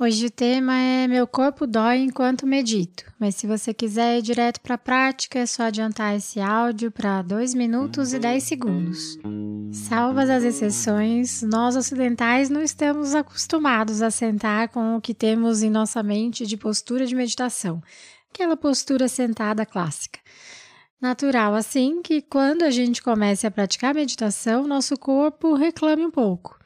Hoje o tema é Meu corpo dói enquanto medito, mas se você quiser ir direto para a prática, é só adiantar esse áudio para 2 minutos e 10 segundos. Salvas as exceções, nós ocidentais não estamos acostumados a sentar com o que temos em nossa mente de postura de meditação, aquela postura sentada clássica. Natural assim que quando a gente comece a praticar meditação, nosso corpo reclame um pouco.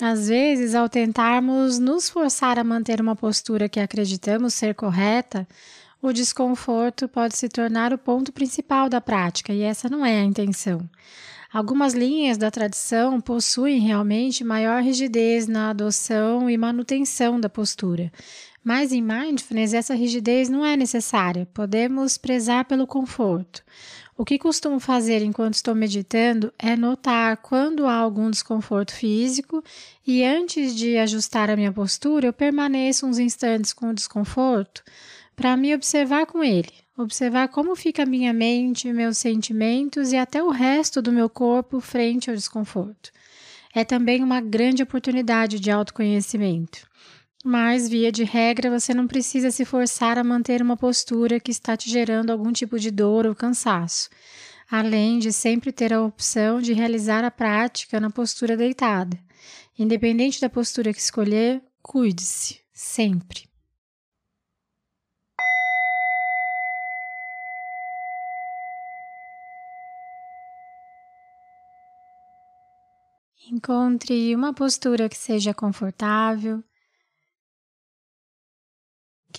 Às vezes, ao tentarmos nos forçar a manter uma postura que acreditamos ser correta, o desconforto pode se tornar o ponto principal da prática, e essa não é a intenção. Algumas linhas da tradição possuem realmente maior rigidez na adoção e manutenção da postura, mas em mindfulness essa rigidez não é necessária, podemos prezar pelo conforto. O que costumo fazer enquanto estou meditando é notar quando há algum desconforto físico e antes de ajustar a minha postura, eu permaneço uns instantes com o desconforto para me observar com ele, observar como fica a minha mente, meus sentimentos e até o resto do meu corpo frente ao desconforto. É também uma grande oportunidade de autoconhecimento. Mas, via de regra, você não precisa se forçar a manter uma postura que está te gerando algum tipo de dor ou cansaço, além de sempre ter a opção de realizar a prática na postura deitada. Independente da postura que escolher, cuide-se, sempre. Encontre uma postura que seja confortável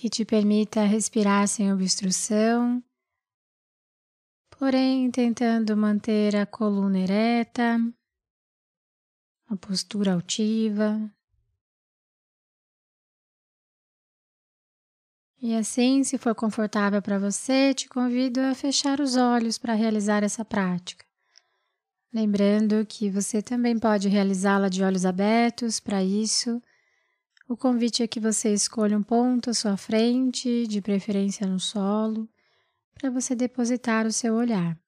que te permita respirar sem obstrução, porém tentando manter a coluna ereta, a postura altiva. E assim, se for confortável para você, te convido a fechar os olhos para realizar essa prática. Lembrando que você também pode realizá-la de olhos abertos, para isso o convite é que você escolha um ponto à sua frente, de preferência no solo, para você depositar o seu olhar.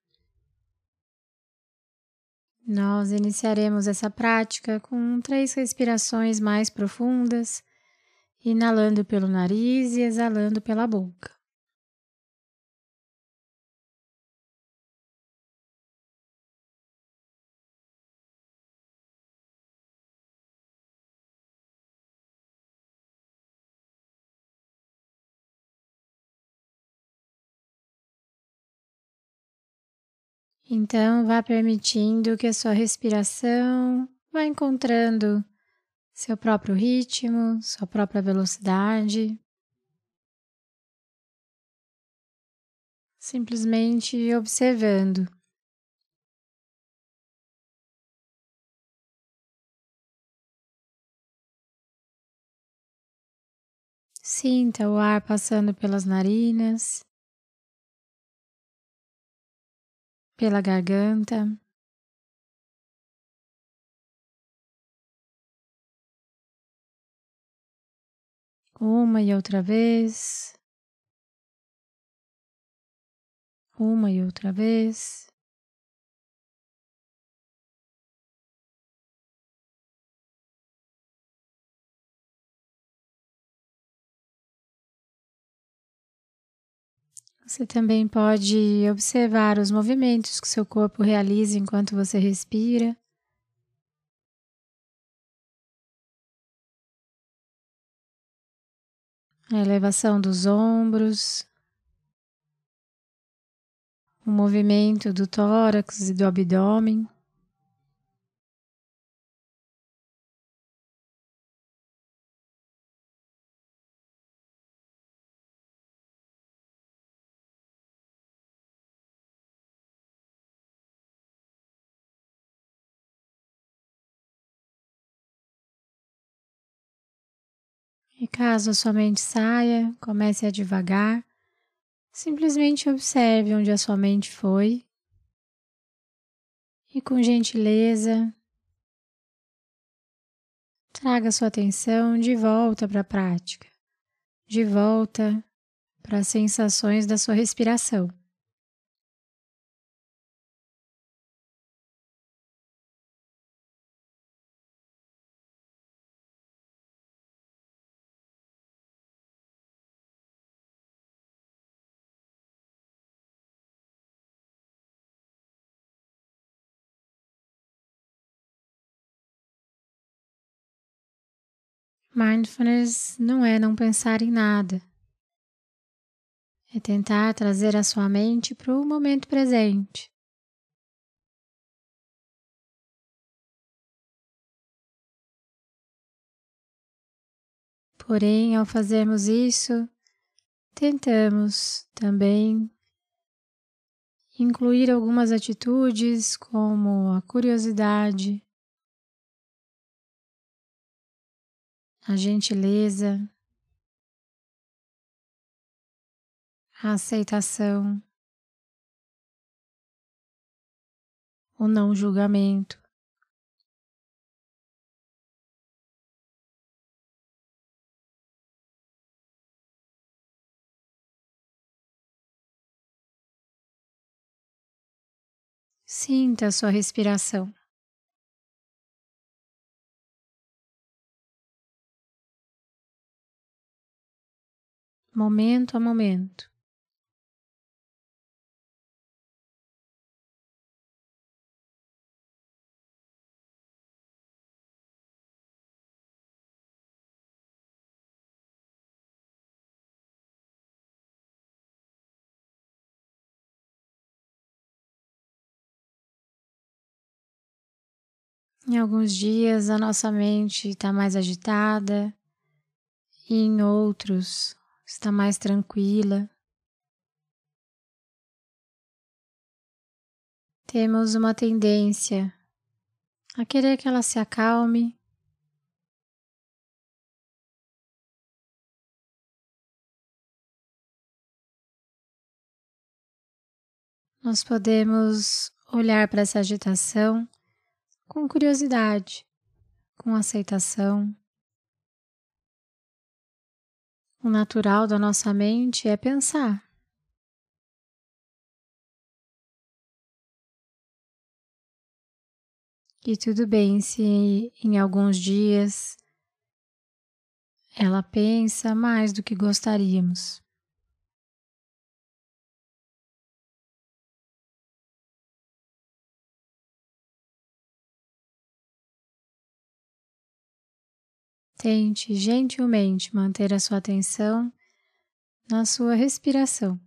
Nós iniciaremos essa prática com três respirações mais profundas, inalando pelo nariz e exalando pela boca. Então, vá permitindo que a sua respiração vá encontrando seu próprio ritmo, sua própria velocidade. Simplesmente observando. Sinta o ar passando pelas narinas. Pela garganta. Uma e outra vez. Uma e outra vez. Você também pode observar os movimentos que seu corpo realiza enquanto você respira. A elevação dos ombros, o movimento do tórax e do abdômen. E caso a sua mente saia, comece a devagar. Simplesmente observe onde a sua mente foi e, com gentileza, traga sua atenção de volta para a prática, de volta para as sensações da sua respiração. Mindfulness não é não pensar em nada. É tentar trazer a sua mente para o momento presente. Porém, ao fazermos isso, tentamos também incluir algumas atitudes como a curiosidade, a gentileza, a aceitação, o não julgamento. Sinta a sua respiração. Momento a momento. Em alguns dias a nossa mente está mais agitada, e em outros está mais tranquila. Temos uma tendência a querer que ela se acalme. Nós podemos olhar para essa agitação com curiosidade, com aceitação. O natural da nossa mente é pensar. E tudo bem se em alguns dias ela pensa mais do que gostaríamos. Tente gentilmente manter a sua atenção na sua respiração.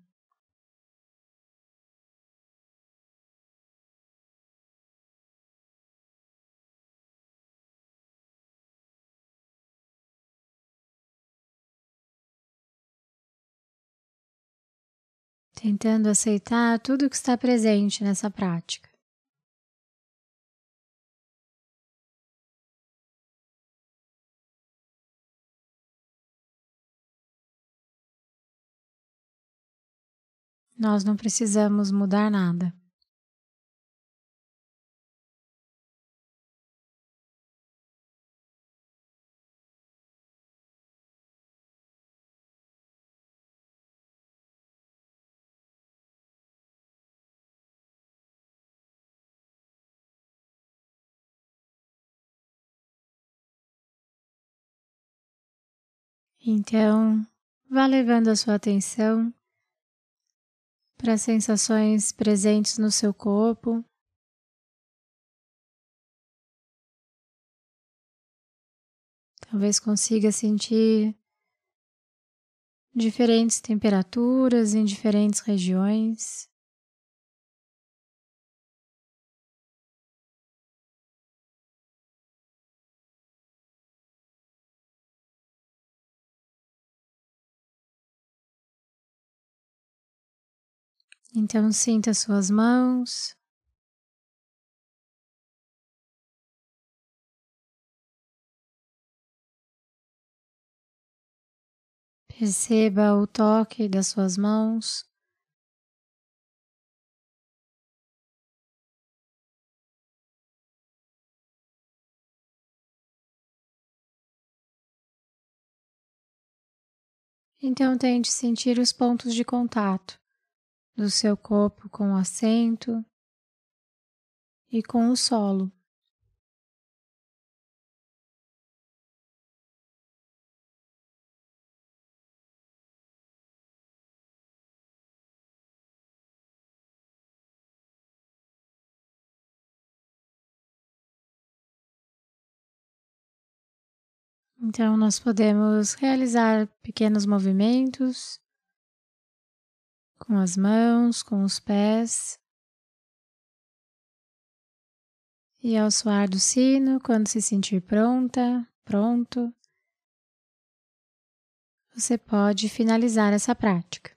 Tentando aceitar tudo que está presente nessa prática. Nós não precisamos mudar nada. Então, vá levando a sua atenção para as sensações presentes no seu corpo. Talvez consiga sentir diferentes temperaturas em diferentes regiões. Então, sinta suas mãos. Receba o toque das suas mãos. Então, tente sentir os pontos de contato do seu corpo com o assento e com o solo. Então, nós podemos realizar pequenos movimentos com as mãos, com os pés. E ao soar do sino, quando se sentir pronta, pronto, você pode finalizar essa prática.